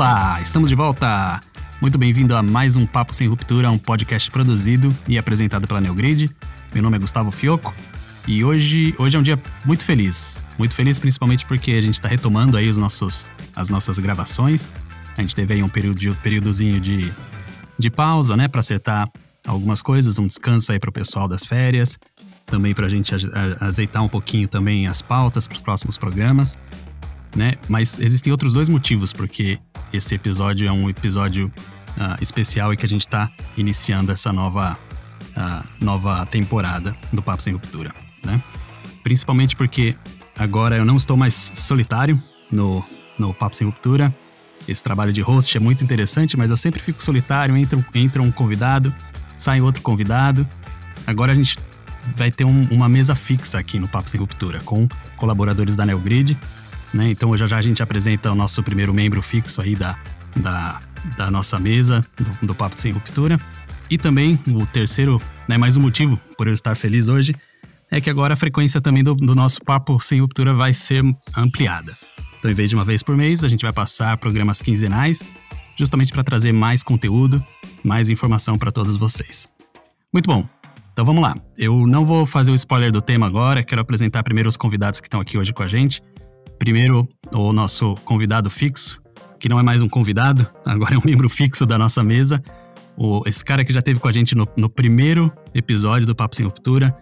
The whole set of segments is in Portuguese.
Olá, estamos de volta! Muito bem-vindo a mais um Papo Sem Ruptura, um podcast produzido e apresentado pela Neogrid. Meu nome é Gustavo Fioco e hoje, hoje é um dia muito feliz. Muito feliz principalmente porque a gente está retomando aí os nossos, as nossas gravações. A gente teve aí um período, períodozinho de, de pausa, né, para acertar algumas coisas, um descanso aí para o pessoal das férias, também para a gente azeitar um pouquinho também as pautas para os próximos programas né? Mas existem outros dois motivos porque esse episódio é um episódio uh, especial e que a gente está iniciando essa nova, uh, nova temporada do Papo Sem Ruptura, né? Principalmente porque agora eu não estou mais solitário no, no Papo Sem Ruptura. Esse trabalho de host é muito interessante, mas eu sempre fico solitário, entra, entra um convidado, sai outro convidado. Agora a gente vai ter um, uma mesa fixa aqui no Papo Sem Ruptura, com colaboradores da Neogrid, né? Então já já a gente apresenta o nosso primeiro membro fixo aí da, da, da nossa mesa do, do Papo Sem Ruptura. E também o terceiro, né, mais um motivo por eu estar feliz hoje, é que agora a frequência também do, do nosso Papo Sem Ruptura vai ser ampliada. Então, em vez de uma vez por mês, a gente vai passar programas quinzenais, justamente para trazer mais conteúdo, mais informação para todos vocês. Muito bom. Então vamos lá. Eu não vou fazer o spoiler do tema agora, quero apresentar primeiro os convidados que estão aqui hoje com a gente. Primeiro, o nosso convidado fixo, que não é mais um convidado, agora é um membro fixo da nossa mesa. O, esse cara que já esteve com a gente no, no, primeiro episódio do Papo Sem Ruptura,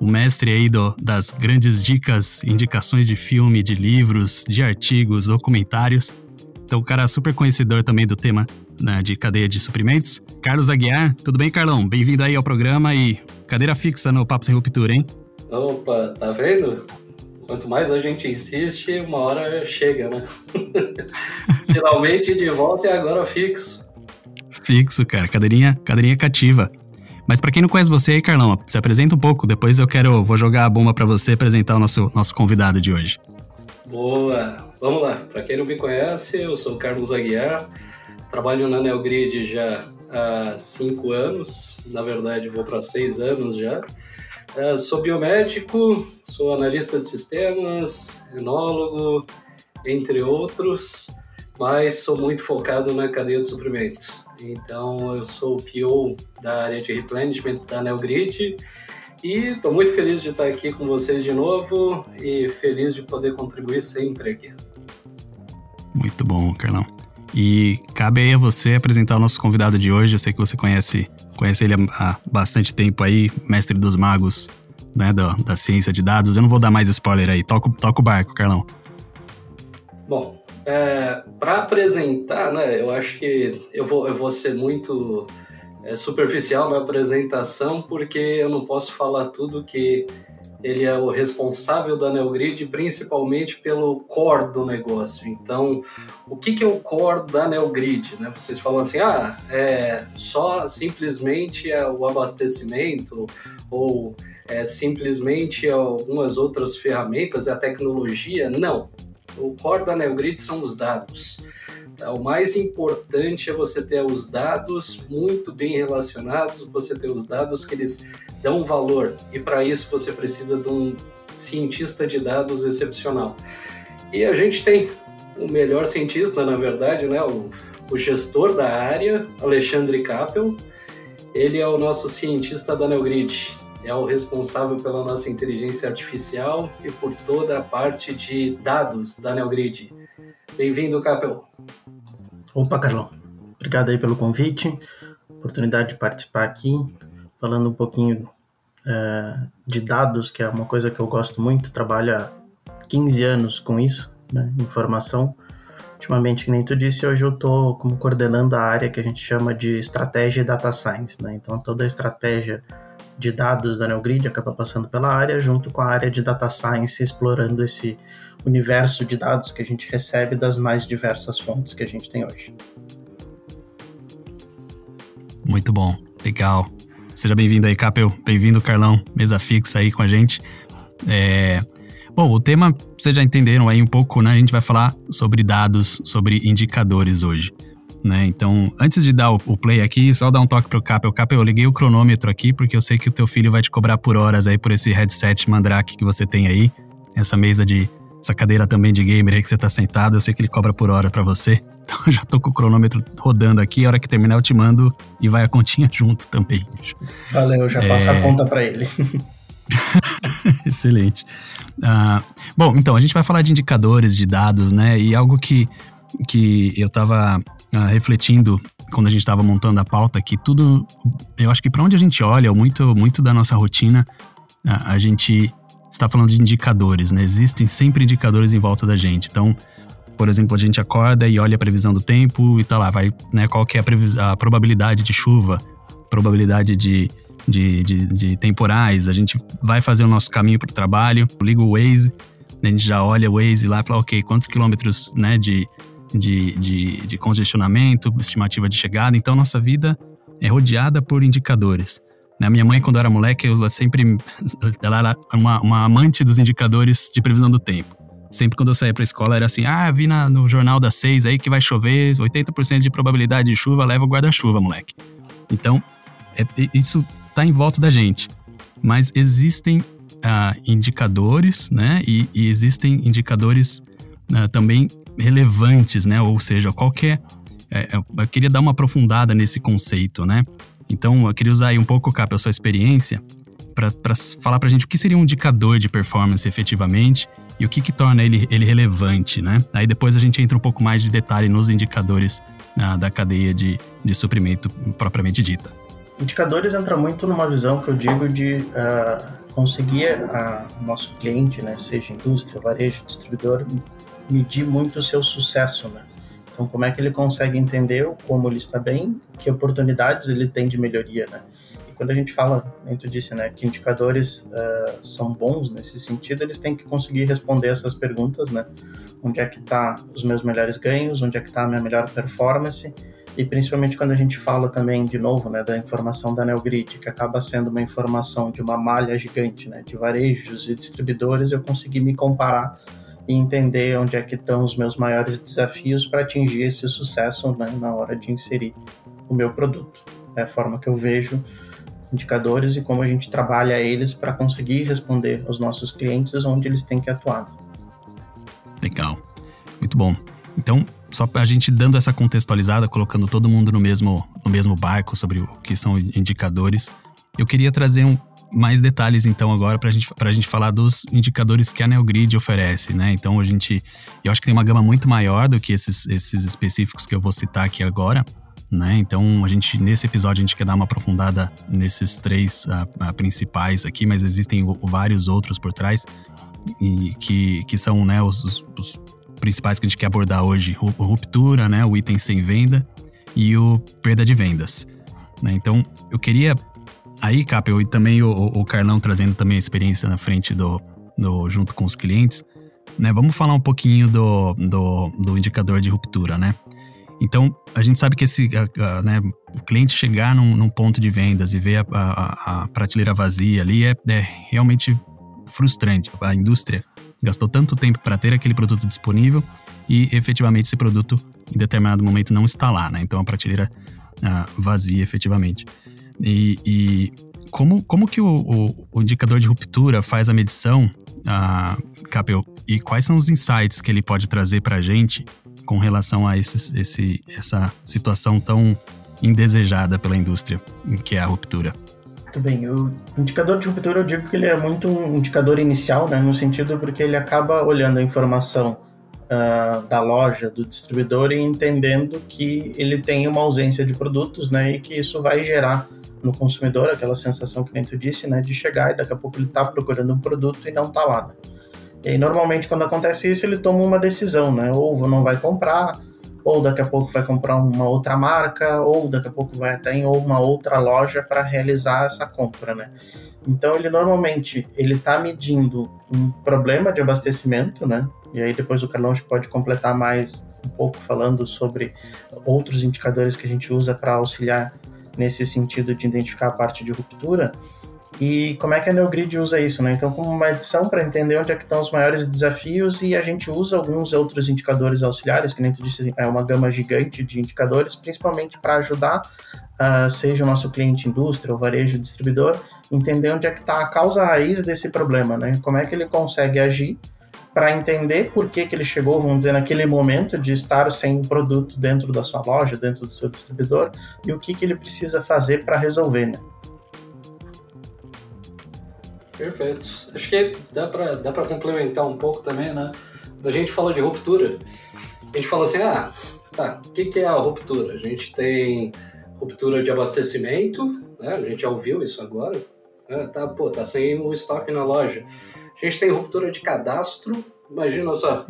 o mestre aí do, das grandes dicas, indicações de filme, de livros, de artigos, documentários. Então, o cara super conhecedor também do tema né, de cadeia de suprimentos. Carlos Aguiar, tudo bem, Carlão? Bem-vindo aí ao programa e cadeira fixa no Papo Sem Ruptura, hein? Opa, tá vendo? Quanto mais a gente insiste, uma hora chega, né? Finalmente de volta e agora fixo. Fixo, cara. Cadeirinha, cadeirinha cativa. Mas para quem não conhece você aí, Carlão, se apresenta um pouco. Depois eu quero, vou jogar a bomba para você apresentar o nosso, nosso convidado de hoje. Boa. Vamos lá. Para quem não me conhece, eu sou Carlos Aguiar. Trabalho na Neogrid já há cinco anos. Na verdade, vou para seis anos já. Uh, sou biomédico, sou analista de sistemas, enólogo, entre outros, mas sou muito focado na cadeia de suprimentos. Então, eu sou o PO da área de replenishment da Neogrid e estou muito feliz de estar aqui com vocês de novo e feliz de poder contribuir sempre aqui. Muito bom, Carlão. E cabe aí a você apresentar o nosso convidado de hoje. Eu sei que você conhece, conhece ele há bastante tempo aí, mestre dos magos, né, da, da ciência de dados. Eu não vou dar mais spoiler aí. Toca, toca o barco, Carlão. Bom, é, para apresentar, né, eu acho que eu vou, eu vou ser muito é, superficial na apresentação, porque eu não posso falar tudo que ele é o responsável da Neogrid, principalmente pelo core do negócio. Então, o que, que é o core da Neogrid? Né? Vocês falam assim, ah, é só simplesmente é o abastecimento ou é simplesmente algumas outras ferramentas, é a tecnologia? Não. O core da Neogrid são os dados. Tá? O mais importante é você ter os dados muito bem relacionados, você ter os dados que eles dão valor. E para isso você precisa de um cientista de dados excepcional. E a gente tem o melhor cientista, na verdade, né? o, o gestor da área, Alexandre Kappel. Ele é o nosso cientista da Neogrid, é o responsável pela nossa inteligência artificial e por toda a parte de dados da Neogrid. Bem-vindo, Capel. Opa, Carlão. Obrigado aí pelo convite, oportunidade de participar aqui, falando um pouquinho é, de dados, que é uma coisa que eu gosto muito, trabalho há 15 anos com isso, né, informação. Ultimamente, que nem tu disse, hoje eu estou como coordenando a área que a gente chama de estratégia e data science, né? Então, toda a estratégia de dados da NeoGrid acaba passando pela área, junto com a área de data science, explorando esse universo de dados que a gente recebe das mais diversas fontes que a gente tem hoje. Muito bom, legal. Seja bem-vindo aí, Capel. Bem-vindo, Carlão. Mesa fixa aí com a gente. É... Bom, o tema, vocês já entenderam aí um pouco, né? A gente vai falar sobre dados, sobre indicadores hoje né? Então, antes de dar o, play aqui, só dar um toque pro Capel. Capel, eu liguei o cronômetro aqui porque eu sei que o teu filho vai te cobrar por horas aí por esse headset Mandrake que você tem aí, essa mesa de essa cadeira também de gamer aí que você tá sentado, eu sei que ele cobra por hora para você. Então eu já tô com o cronômetro rodando aqui, a hora que terminar eu te mando e vai a continha junto também. Valeu, já passa é... a conta para ele. Excelente. Uh, bom, então a gente vai falar de indicadores, de dados, né? E algo que, que eu tava uh, refletindo quando a gente estava montando a pauta, que tudo, eu acho que para onde a gente olha, muito, muito da nossa rotina, a, a gente está falando de indicadores, né? Existem sempre indicadores em volta da gente. Então, por exemplo, a gente acorda e olha a previsão do tempo e tá lá, vai, né? Qual que é a, a probabilidade de chuva, probabilidade de, de, de, de, temporais. A gente vai fazer o nosso caminho para o trabalho, liga o Waze, né? a gente já olha o Waze lá e fala, ok, quantos quilômetros, né? De, de, de, de congestionamento, estimativa de chegada. Então, nossa vida é rodeada por indicadores. Né? Minha mãe, quando era moleque, ela sempre ela era uma, uma amante dos indicadores de previsão do tempo. Sempre quando eu saía pra escola era assim: ah, vi na, no jornal das seis aí que vai chover, 80% de probabilidade de chuva, leva o guarda-chuva, moleque. Então, é, isso tá em volta da gente. Mas existem ah, indicadores, né? E, e existem indicadores ah, também relevantes, né? Ou seja, qualquer. É, é, eu queria dar uma aprofundada nesse conceito, né? Então, eu queria usar aí um pouco, Cap, a sua experiência para falar para a gente o que seria um indicador de performance efetivamente e o que, que torna ele, ele relevante, né? Aí depois a gente entra um pouco mais de detalhe nos indicadores ah, da cadeia de, de suprimento propriamente dita. Indicadores entra muito numa visão que eu digo de uh, conseguir uh, nosso cliente, né, seja indústria, varejo, distribuidor, medir muito o seu sucesso, né? Então, como é que ele consegue entender como ele está bem, que oportunidades ele tem de melhoria, né? E quando a gente fala, dentro disse, né, que indicadores uh, são bons nesse sentido, eles têm que conseguir responder essas perguntas, né? Onde é que está os meus melhores ganhos, onde é que está a minha melhor performance, e principalmente quando a gente fala também, de novo, né, da informação da NeoGrid, que acaba sendo uma informação de uma malha gigante, né, de varejos e distribuidores, eu consegui me comparar e entender onde é que estão os meus maiores desafios para atingir esse sucesso né, na hora de inserir o meu produto. É a forma que eu vejo indicadores e como a gente trabalha eles para conseguir responder aos nossos clientes onde eles têm que atuar. Legal, muito bom. Então, só a gente dando essa contextualizada, colocando todo mundo no mesmo, no mesmo barco sobre o que são indicadores, eu queria trazer um, mais detalhes então agora para gente, a gente falar dos indicadores que a NeoGrid oferece, né? Então a gente, eu acho que tem uma gama muito maior do que esses, esses específicos que eu vou citar aqui agora, né? Então a gente nesse episódio a gente quer dar uma aprofundada nesses três uh, uh, principais aqui, mas existem vários outros por trás e que, que são né, os, os, principais que a gente quer abordar hoje: ruptura, né? O item sem venda e o perda de vendas. Né? Então eu queria Aí, Capel, e também o, o Carlão trazendo também a experiência na frente do, do junto com os clientes, né? Vamos falar um pouquinho do, do, do indicador de ruptura, né? Então, a gente sabe que esse, a, a, né, o cliente chegar num, num, ponto de vendas e ver a, a, prateleira vazia ali é, é, realmente frustrante. A indústria gastou tanto tempo para ter aquele produto disponível e efetivamente esse produto em determinado momento não está lá, né? Então a prateleira ah, vazia efetivamente. E, e como, como que o, o, o, indicador de ruptura faz a medição, a Capel, e quais são os insights que ele pode trazer para a gente com relação a esses, esse, essa situação tão indesejada pela indústria, que é a ruptura? Muito bem. O indicador de ruptura eu digo que ele é muito um indicador inicial, né, no sentido porque ele acaba olhando a informação uh, da loja, do distribuidor e entendendo que ele tem uma ausência de produtos, né, e que isso vai gerar no consumidor, aquela sensação que nem tu disse, né, de chegar e daqui a pouco ele está procurando um produto e não está lá. Né? E aí, normalmente, quando acontece isso, ele toma uma decisão, né, ou não vai comprar, ou daqui a pouco vai comprar uma outra marca, ou daqui a pouco vai até em uma outra loja para realizar essa compra, né. Então, ele normalmente ele está medindo um problema de abastecimento, né, e aí depois o Carlão pode completar mais um pouco falando sobre outros indicadores que a gente usa para auxiliar nesse sentido de identificar a parte de ruptura. E como é que a NeoGrid usa isso, né? Então, como uma edição para entender onde é que estão os maiores desafios e a gente usa alguns outros indicadores auxiliares, que nem tu disse, é uma gama gigante de indicadores, principalmente para ajudar, uh, seja o nosso cliente indústria, ou varejo, distribuidor, entender onde é que está a causa raiz desse problema, né? Como é que ele consegue agir para entender por que, que ele chegou, vamos dizer, naquele momento de estar sem produto dentro da sua loja, dentro do seu distribuidor, e o que, que ele precisa fazer para resolver, né? Perfeito. Acho que dá para dá complementar um pouco também, né? A gente fala de ruptura, a gente fala assim, ah, tá, o que, que é a ruptura? A gente tem ruptura de abastecimento, né? A gente já ouviu isso agora. Né? Tá, pô, tá sem o estoque na loja. A gente tem ruptura de cadastro. Imagina só,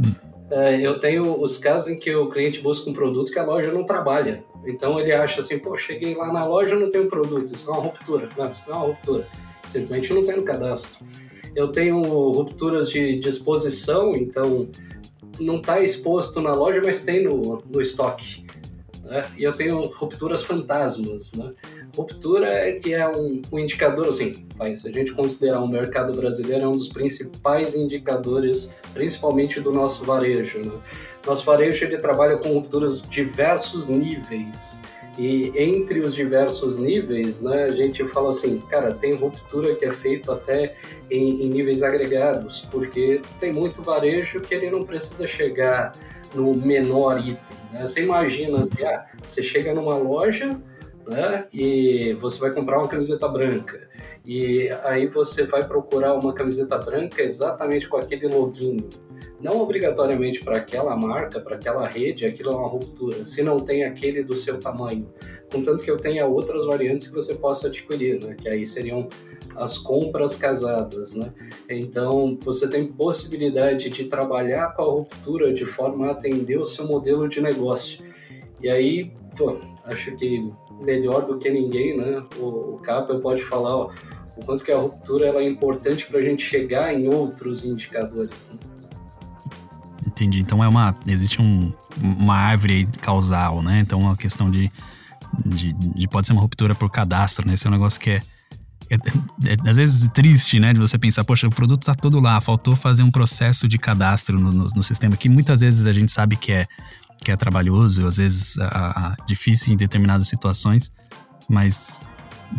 é, eu tenho os casos em que o cliente busca um produto que a loja não trabalha. Então ele acha assim, pô, cheguei lá na loja não tem um produto, isso é uma ruptura. Não, isso não é uma ruptura. Simplesmente não tem no cadastro. Eu tenho rupturas de disposição, então não está exposto na loja, mas tem no, no estoque. Né? E eu tenho rupturas fantasmas. Né? Ruptura é que é um, um indicador, assim, se a gente considerar o mercado brasileiro, é um dos principais indicadores, principalmente do nosso varejo. Né? Nosso varejo ele trabalha com rupturas de diversos níveis. E entre os diversos níveis, né, a gente fala assim, cara, tem ruptura que é feita até em, em, níveis agregados, porque tem muito varejo que ele não precisa chegar no menor item. Né? Você imagina, assim, ah, você chega numa loja né, e você vai comprar uma camiseta branca. E aí você vai procurar uma camiseta branca exatamente com aquele login não obrigatoriamente para aquela marca, para aquela rede, aquilo é uma ruptura, se não tem aquele do seu tamanho. Contanto que eu tenha outras variantes que você possa adquirir, né? que aí seriam as compras casadas. Né? Então, você tem possibilidade de trabalhar com a ruptura de forma a atender o seu modelo de negócio. E aí, pô, acho que melhor do que ninguém, né? o, o Capa pode falar ó, o quanto que a ruptura ela é importante para a gente chegar em outros indicadores. Né? Entendi. Então é uma. Existe um, uma árvore causal, né? Então uma questão de, de, de, Pode ser uma ruptura por cadastro, né? Esse é um negócio que é, é, é, é às vezes triste, né? De você pensar, poxa, o produto tá todo lá, faltou fazer um processo de cadastro no, no, no sistema, que muitas vezes a gente sabe que é, que é trabalhoso, às vezes a, a, difícil em determinadas situações, mas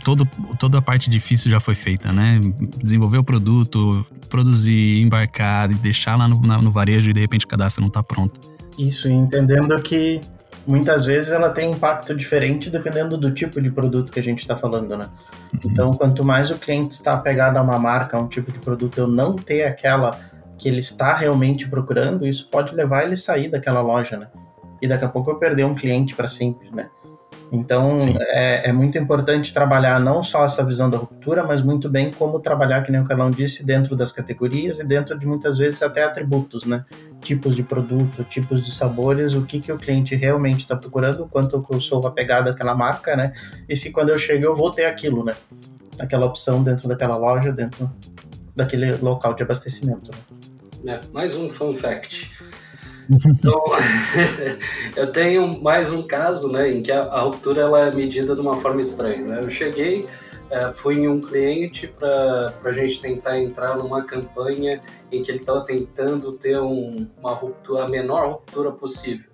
todo, toda a parte difícil já foi feita, né? Desenvolver o produto, produzir, embarcar deixar lá no, no varejo e de repente o cadastro não está pronto. Isso, entendendo que muitas vezes ela tem impacto diferente dependendo do tipo de produto que a gente está falando, né? Uhum. Então, quanto mais o cliente está apegado a uma marca, a um tipo de produto, eu não ter aquela que ele está realmente procurando, isso pode levar ele a sair daquela loja, né? E daqui a pouco eu perder um cliente para sempre, né? Então é, é, muito importante trabalhar não só essa visão da ruptura, mas muito bem como trabalhar, que nem o Carlão disse, dentro das categorias e dentro de muitas vezes até atributos, né? Tipos de produto, tipos de sabores, o que, que o cliente realmente está procurando, quanto eu sou apegado àquela marca, né? E se quando eu chego eu vou ter aquilo, né? Aquela opção dentro daquela loja, dentro daquele local de abastecimento. Né? É, mais um fun fact. Então, eu tenho mais um caso, né, em que a, a, ruptura ela é medida de uma forma estranha. Né? Eu cheguei, é, fui em um cliente para a gente tentar entrar numa campanha em que ele estava tentando ter um, uma ruptura, a menor ruptura possível.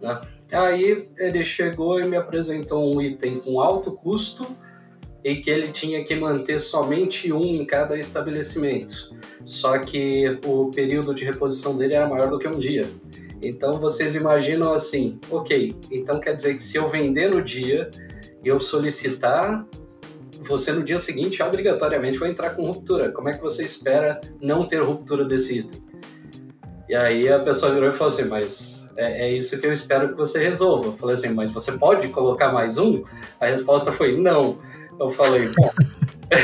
Né? Aí ele chegou e me apresentou um item com alto custo e que ele tinha que manter somente um em cada estabelecimento. Só que o período de reposição dele era maior do que um dia. Então vocês imaginam assim, ok, então quer dizer que se eu vender no dia e eu solicitar, você no dia seguinte obrigatoriamente vai entrar com ruptura. Como é que você espera não ter ruptura desse item? E aí a pessoa virou e falou assim, mas é, é, isso que eu espero que você resolva. Eu falei assim, mas você pode colocar mais um? A resposta foi não. Eu falei, bom,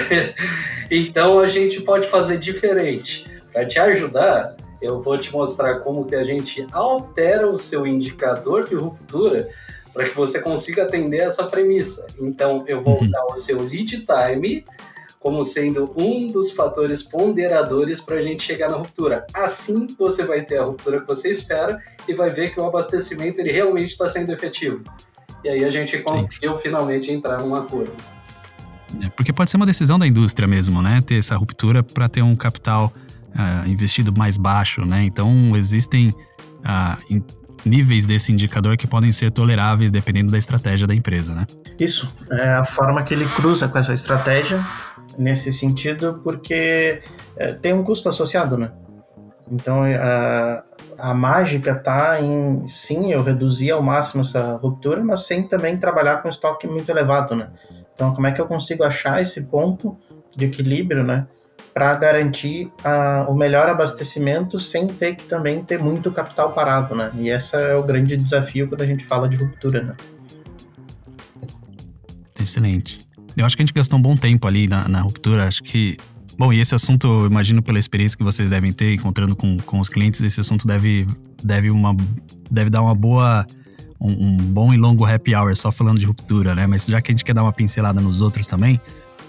então a gente pode fazer diferente. Para te ajudar, eu vou te mostrar como que a gente altera o seu indicador de ruptura para que você consiga atender essa premissa. Então, eu vou uhum. usar o seu lead time como sendo um dos fatores ponderadores para a gente chegar na ruptura. Assim, você vai ter a ruptura que você espera e vai ver que o abastecimento ele realmente está sendo efetivo. E aí a gente conseguiu Sim. finalmente entrar numa curva. É, porque pode ser uma decisão da indústria mesmo, né? Ter essa ruptura para ter um capital uh, investido mais baixo, né? Então existem uh, níveis desse indicador que podem ser toleráveis dependendo da estratégia da empresa, né? Isso, é a forma que ele cruza com essa estratégia nesse sentido, porque é, tem um custo associado, né? Então, a, a mágica está em, sim, eu reduzir ao máximo essa ruptura, mas sem também trabalhar com estoque muito elevado, né? Então, como é que eu consigo achar esse ponto de equilíbrio, né? Para garantir a, o melhor abastecimento sem ter que também ter muito capital parado, né? E esse é o grande desafio quando a gente fala de ruptura, né? Excelente. Eu acho que a gente gastou um bom tempo ali na, na ruptura. Acho que Bom, e esse assunto, eu imagino pela experiência que vocês devem ter encontrando com, com os clientes, esse assunto deve, deve, uma, deve dar uma boa. Um, um, bom e longo happy hour só falando de ruptura, né? Mas já que a gente quer dar uma pincelada nos outros também,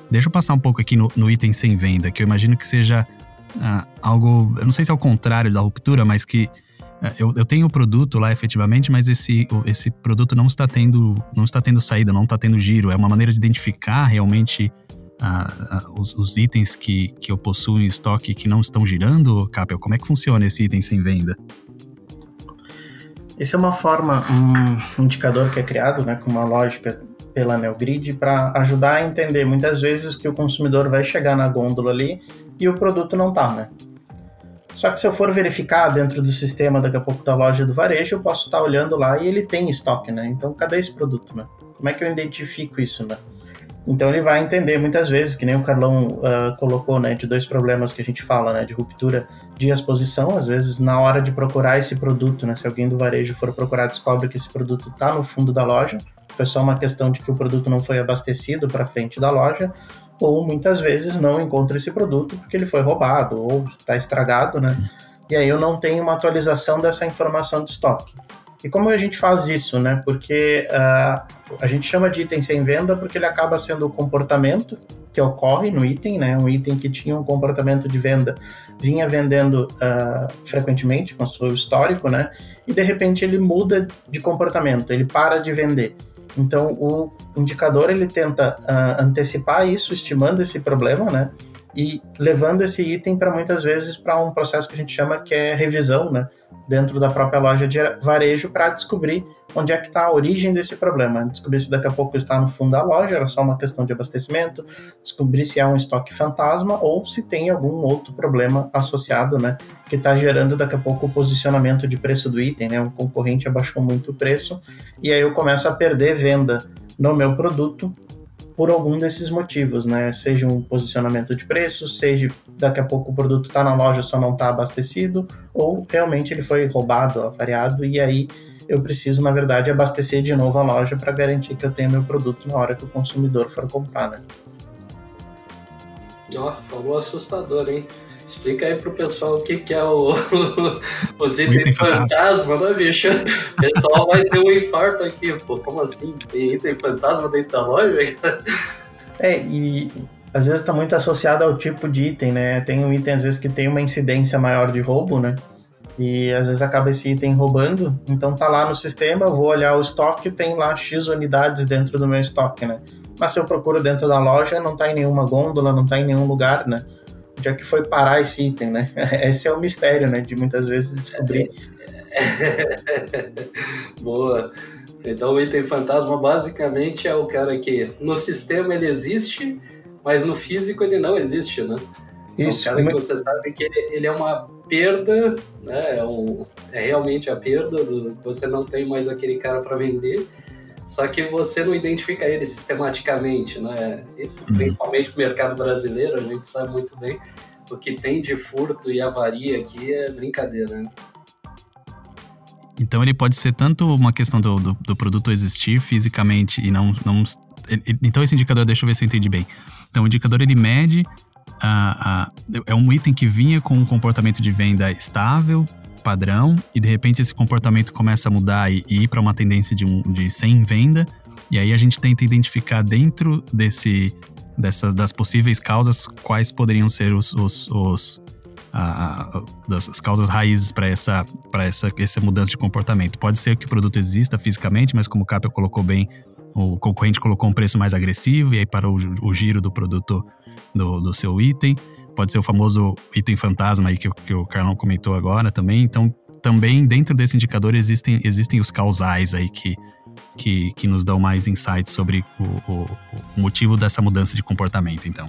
deixa eu passar um pouco aqui no, no item sem venda, que eu imagino que seja uh, algo. Eu não sei se é o contrário da ruptura, mas que uh, eu, eu tenho o produto lá efetivamente, mas esse, esse produto não está tendo, não está tendo saída, não está tendo giro. É uma maneira de identificar realmente os, os, itens que, que eu possuo em estoque que não estão girando, Capel? Como é que funciona esse item sem venda? Esse é uma forma, um indicador que é criado né, com uma lógica pela Neogrid para ajudar a entender muitas vezes que o consumidor vai chegar na gôndola ali e o produto não está, né? Só que se eu for verificar dentro do sistema daqui a pouco da loja do varejo, eu posso estar tá olhando lá e ele tem estoque, né? Então, cadê esse produto, né? Como é que eu identifico isso, né? Então ele vai entender muitas vezes, que nem o Carlão uh, colocou, né, de dois problemas que a gente fala, né, de ruptura de exposição, às vezes na hora de procurar esse produto, né, se alguém do varejo for procurar, descobre que esse produto está no fundo da loja, foi só uma questão de que o produto não foi abastecido para frente da loja, ou muitas vezes não encontra esse produto porque ele foi roubado ou está estragado, né, e aí eu não tenho uma atualização dessa informação de estoque. E como a gente faz isso, né? Porque uh, a gente chama de item sem venda porque ele acaba sendo o comportamento que ocorre no item, né? Um item que tinha um comportamento de venda, vinha vendendo uh, frequentemente com seu histórico, né? E de repente ele muda de comportamento, ele para de vender. Então o indicador ele tenta uh, antecipar isso, estimando esse problema, né? E levando esse item para muitas vezes para um processo que a gente chama que é revisão, né? Dentro da própria loja de varejo para descobrir onde é que está a origem desse problema. Descobrir se daqui a pouco está no fundo da loja, era só uma questão de abastecimento, descobrir se é um estoque fantasma ou se tem algum outro problema associado, né, que está gerando daqui a pouco o posicionamento de preço do item, né, um concorrente abaixou muito o preço e aí eu começo a perder venda no meu produto por algum desses motivos, né? Seja um posicionamento de preço, seja daqui a pouco o produto está na loja só não está abastecido, ou realmente ele foi roubado, avariado, e aí eu preciso, na verdade, abastecer de novo a loja para garantir que eu tenho meu produto na hora que o consumidor for comprar, né? Ó, falou assustador, hein? Explica aí pro pessoal o que, que é o, os itens fantasma, né, bicho? O pessoal vai ter um infarto aqui, pô, como assim? Tem item fantasma dentro da loja? É, e às vezes está muito associado ao tipo de item, né? Tem um item, às vezes, que tem uma incidência maior de roubo, né? E às vezes acaba esse item roubando, então tá lá no sistema, eu vou olhar o estoque, tem lá X unidades dentro do meu estoque, né? Mas se eu procuro dentro da loja, não tá em nenhuma gôndola, não tá em nenhum lugar, né? Onde é que foi parar esse item, né? Esse é o mistério, né? De muitas vezes descobrir. Boa. Então o item fantasma basicamente é o cara que no sistema ele existe, mas no físico ele não existe, né? Isso. É um cara que você sabe que ele, é uma perda, né? É, um, é realmente a perda, do, você não tem mais aquele cara para vender só que você não identifica ele sistematicamente, né? Isso uhum. principalmente no mercado brasileiro, a gente sabe muito bem. O que tem de furto e avaria aqui é brincadeira, né? Então ele pode ser tanto uma questão do, do, do produto existir fisicamente e não. não então esse indicador, deixa eu ver se eu entendi bem. Então o indicador ele mede. A, a, é um item que vinha com um comportamento de venda estável, padrão e de repente esse comportamento começa a mudar e, e ir para uma tendência de, um, de sem venda. E aí a gente tenta identificar dentro desse, dessa, das possíveis causas quais poderiam ser os, os, os causas raízes para essa, essa, essa mudança de comportamento. Pode ser que o produto exista fisicamente, mas como o Capel colocou bem, o concorrente colocou um preço mais agressivo e aí parou o, o giro do produto do, do seu item pode ser o famoso item fantasma aí que, que o Carlão comentou agora também. Então, também dentro desse indicador existem, existem os causais aí que, que, que nos dão mais insights sobre o, o, o motivo dessa mudança de comportamento, então.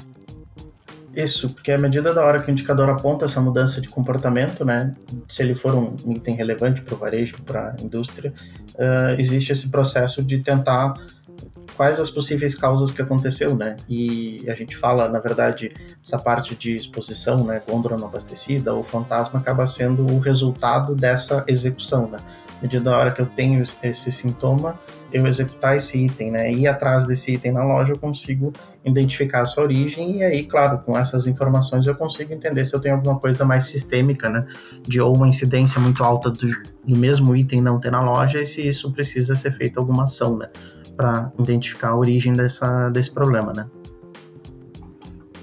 Isso, porque à medida da hora que o indicador aponta essa mudança de comportamento, né, se ele for um item relevante para o varejo, para a indústria, uh, existe esse processo de tentar quais as possíveis causas que aconteceu, né? E a gente fala, na verdade, essa parte de exposição, né, gôndola não abastecida ou fantasma acaba sendo o resultado dessa execução, né? medida da hora que eu tenho esse sintoma, eu executar esse item, né? Ir atrás desse item na loja, eu consigo identificar a sua origem e aí, claro, com essas informações eu consigo entender se eu tenho alguma coisa mais sistêmica, né? De ou uma incidência muito alta do, do mesmo item não ter na loja e se isso precisa ser feita alguma ação, né? Para identificar a origem dessa, desse problema, né?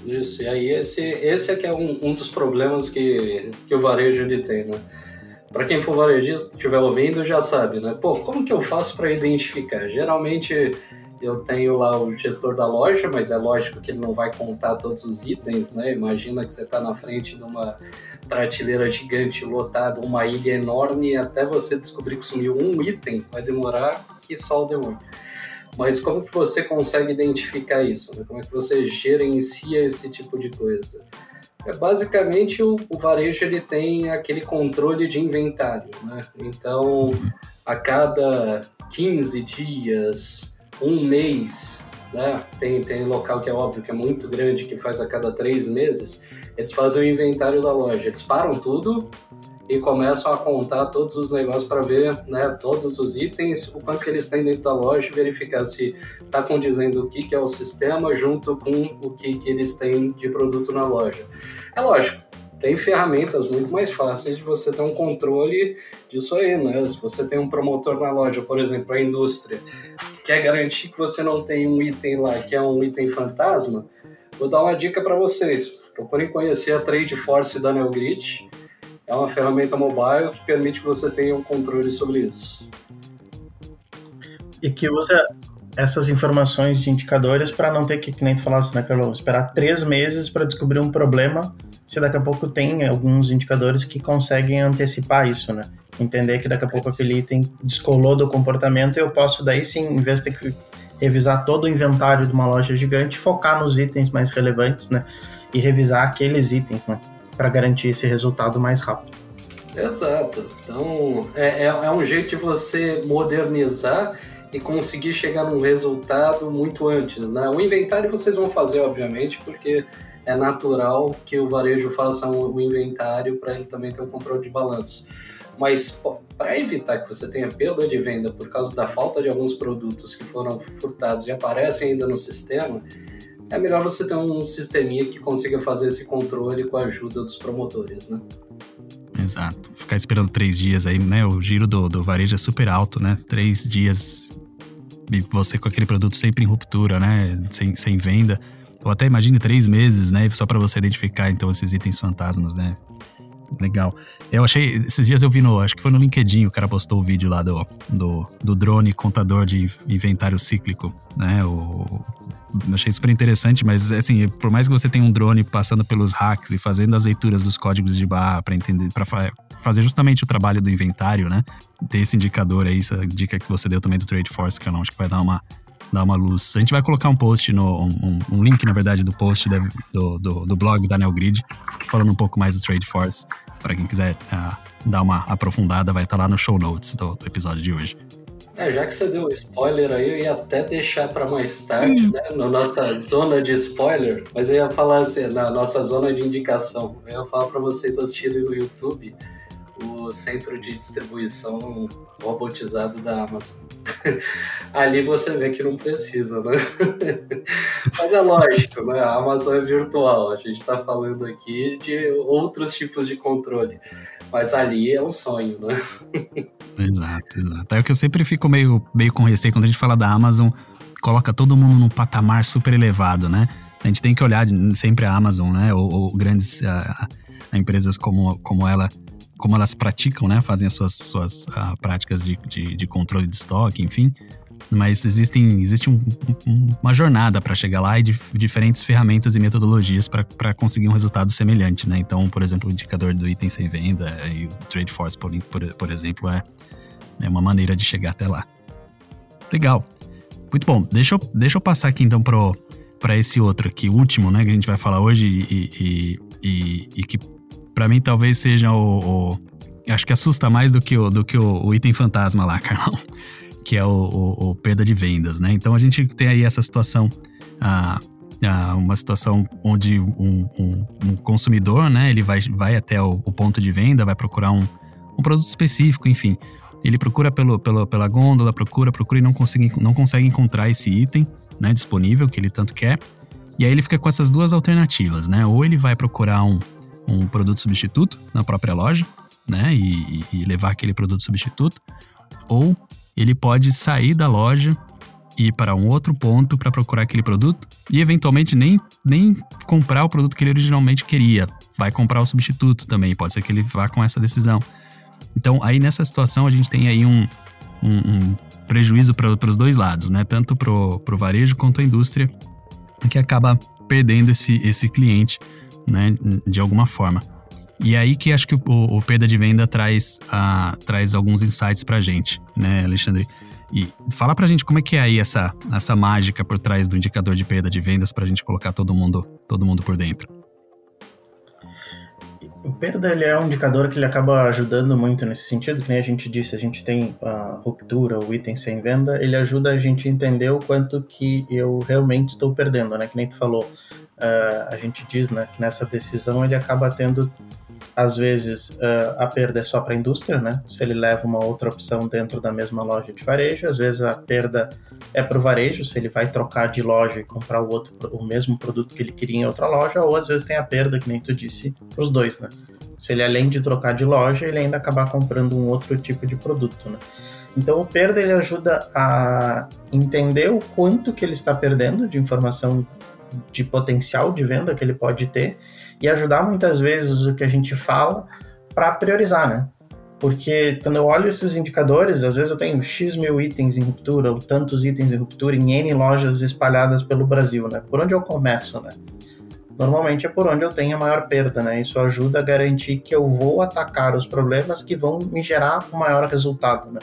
Isso, e aí esse, esse é que é um, um dos problemas que, que o varejo ele tem, né? Para quem for varejista, estiver ouvindo, já sabe, né? Pô, como que eu faço para identificar? Geralmente eu tenho lá o gestor da loja, mas é lógico que ele não vai contar todos os itens, né? Imagina que você está na frente de uma prateleira gigante lotada, uma ilha enorme, e até você descobrir que sumiu um item, vai demorar que o demônio. Mas como que você consegue identificar isso? Né? Como é que você gerencia esse tipo de coisa? É, basicamente, o, o, varejo ele tem aquele controle de inventário, né? Então, a cada 15 dias, um mês, né? Tem, tem local que é óbvio que é muito grande, que faz a cada três meses, eles fazem o inventário da loja. Eles param tudo, e começam a contar todos os negócios para ver né, todos os itens, o quanto que eles têm dentro da loja verificar se está condizendo o que, que é o sistema junto com o que, que eles têm de produto na loja. É lógico, tem ferramentas muito mais fáceis de você ter um controle disso aí, né? Se você tem um promotor na loja, por exemplo, a indústria, quer garantir que você não tem um item lá que é um item fantasma, vou dar uma dica para vocês. Procurem conhecer a Trade Force da Neogrid é uma ferramenta mobile que permite que você tenha um controle sobre isso. E que usa essas informações de indicadores para não ter que, que nem tu falasse, né, Carlos, esperar três meses para descobrir um problema, se daqui a pouco tem alguns indicadores que conseguem antecipar isso, né? Entender que daqui a pouco aquele item descolou do comportamento e eu posso daí sim, em vez de ter que revisar todo o inventário de uma loja gigante, focar nos itens mais relevantes, né? E revisar aqueles itens, né? Para garantir esse resultado mais rápido. Exato. Então, é, é, é, um jeito de você modernizar e conseguir chegar num resultado muito antes. Né? O inventário vocês vão fazer, obviamente, porque é natural que o varejo faça um, um inventário para ele também ter um controle de balanço. Mas para evitar que você tenha perda de venda por causa da falta de alguns produtos que foram furtados e aparecem ainda no sistema, é melhor você ter um sisteminha que consiga fazer esse controle com a ajuda dos promotores, né? Exato. Ficar esperando três dias aí, né? O giro do, do varejo é super alto, né? Três dias e você com aquele produto sempre em ruptura, né? Sem, sem venda. Ou até imagine três meses, né? Só para você identificar, então, esses itens fantasmas, né? Legal. Eu achei. Esses dias eu vi no. Acho que foi no LinkedIn, o cara postou o vídeo lá do, do, do drone contador de inventário cíclico, né? O, achei super interessante, mas assim, por mais que você tenha um drone passando pelos hacks e fazendo as leituras dos códigos de barra para entender, para fa fazer justamente o trabalho do inventário, né? Ter esse indicador aí, essa dica que você deu também do Trade Force, que eu não acho que vai dar uma dar uma luz. A gente vai colocar um post, no, um, um link, na verdade, do post do, do, do, blog da Neogrid, falando um pouco mais do Trade Force. Para quem quiser uh, dar uma aprofundada, vai estar tá lá no show notes do, do, episódio de hoje. É, já que você deu spoiler aí, eu ia até deixar para mais tarde, né? Na nossa zona de spoiler, mas eu ia falar assim, na nossa zona de indicação. Eu ia falar para vocês assistirem no YouTube o centro de distribuição robotizado da Amazon. Ali você vê que não precisa, né? Mas é lógico, né? A Amazon é virtual. A gente está falando aqui de outros tipos de controle. Mas ali é um sonho, né? Exato, exato. É o que eu sempre fico meio, meio com receio quando a gente fala da Amazon, coloca todo mundo num patamar super elevado, né? A gente tem que olhar sempre a Amazon, né? Ou, ou grandes uh, empresas como, como ela como elas praticam, né? Fazem as suas, suas uh, práticas de, de, de, controle de estoque, enfim. Mas existem, existe um, um, uma jornada para chegar lá e de, diferentes ferramentas e metodologias para conseguir um resultado semelhante, né? Então, por exemplo, o indicador do item sem venda e o Trade Force, por, por, por exemplo, é, é uma maneira de chegar até lá. Legal. Muito bom. Deixa eu, deixa eu passar aqui então pro, para esse outro aqui, último, né, que a gente vai falar hoje e, e, e, e que para mim talvez seja o, o, acho que assusta mais do que o, do que o, o item fantasma lá, Carlão, que é o, o, o, perda de vendas, né? Então a gente tem aí essa situação, ah, uma situação onde um, um, um, consumidor, né, ele vai, vai até o, o ponto de venda, vai procurar um, um produto específico, enfim. Ele procura pelo, pelo, pela gôndola, procura, procura e não consegue, não consegue encontrar esse item né, disponível que ele tanto quer. E aí ele fica com essas duas alternativas, né? Ou ele vai procurar um, um produto substituto na própria loja, né? E, e levar aquele produto substituto. Ou ele pode sair da loja ir para um outro ponto para procurar aquele produto e eventualmente nem, nem comprar o produto que ele originalmente queria. Vai comprar o substituto também, pode ser que ele vá com essa decisão. Então, aí nessa situação, a gente tem aí um, um, um prejuízo para os dois lados, né? Tanto para o varejo quanto a indústria, que acaba perdendo esse, esse cliente, né? De alguma forma. E aí que acho que o, o perda de venda traz, uh, traz alguns insights para a gente, né, Alexandre? E fala para a gente como é que é aí essa, essa mágica por trás do indicador de perda de vendas para a gente colocar todo mundo, todo mundo por dentro. O perda ele é um indicador que ele acaba ajudando muito nesse sentido, que nem a gente disse, a gente tem a ruptura, o item sem venda, ele ajuda a gente a entender o quanto que eu realmente estou perdendo, né? Que nem tu falou, uh, a gente diz, né, que nessa decisão ele acaba tendo às vezes uh, a perda é só para a indústria, né? Se ele leva uma outra opção dentro da mesma loja de varejo, às vezes a perda é para o varejo, se ele vai trocar de loja e comprar o outro, o mesmo produto que ele queria em outra loja, ou às vezes tem a perda, que nem tu disse, para os dois, né? Se ele além de trocar de loja, ele ainda acabar comprando um outro tipo de produto, né? Então o perda ele ajuda a entender o quanto que ele está perdendo de informação de potencial de venda que ele pode ter e ajudar muitas vezes o que a gente fala para priorizar, né? Porque quando eu olho esses indicadores, às vezes eu tenho X mil itens em ruptura, ou tantos itens em ruptura em N lojas espalhadas pelo Brasil, né? Por onde eu começo, né? Normalmente é por onde eu tenho a maior perda, né? Isso ajuda a garantir que eu vou atacar os problemas que vão me gerar o um maior resultado, né?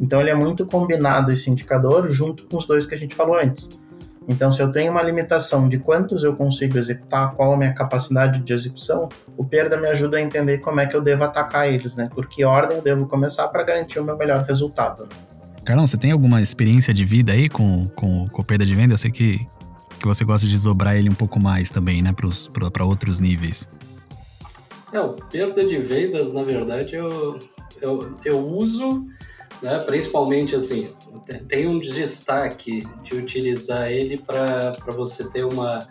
Então ele é muito combinado esse indicador junto com os dois que a gente falou antes. Então, se eu tenho uma limitação de quantos eu consigo executar, qual a minha capacidade de execução, o perda me ajuda a entender como é que eu devo atacar eles, né? Por que ordem eu devo começar para garantir o meu melhor resultado. Carlão, você tem alguma experiência de vida aí com, com, com perda de venda? Eu sei que, que você gosta de desdobrar ele um pouco mais também, né? Para outros níveis. É, o perda de vendas, na verdade, eu, eu, eu uso né? principalmente assim, tem um destaque de utilizar ele para você ter uma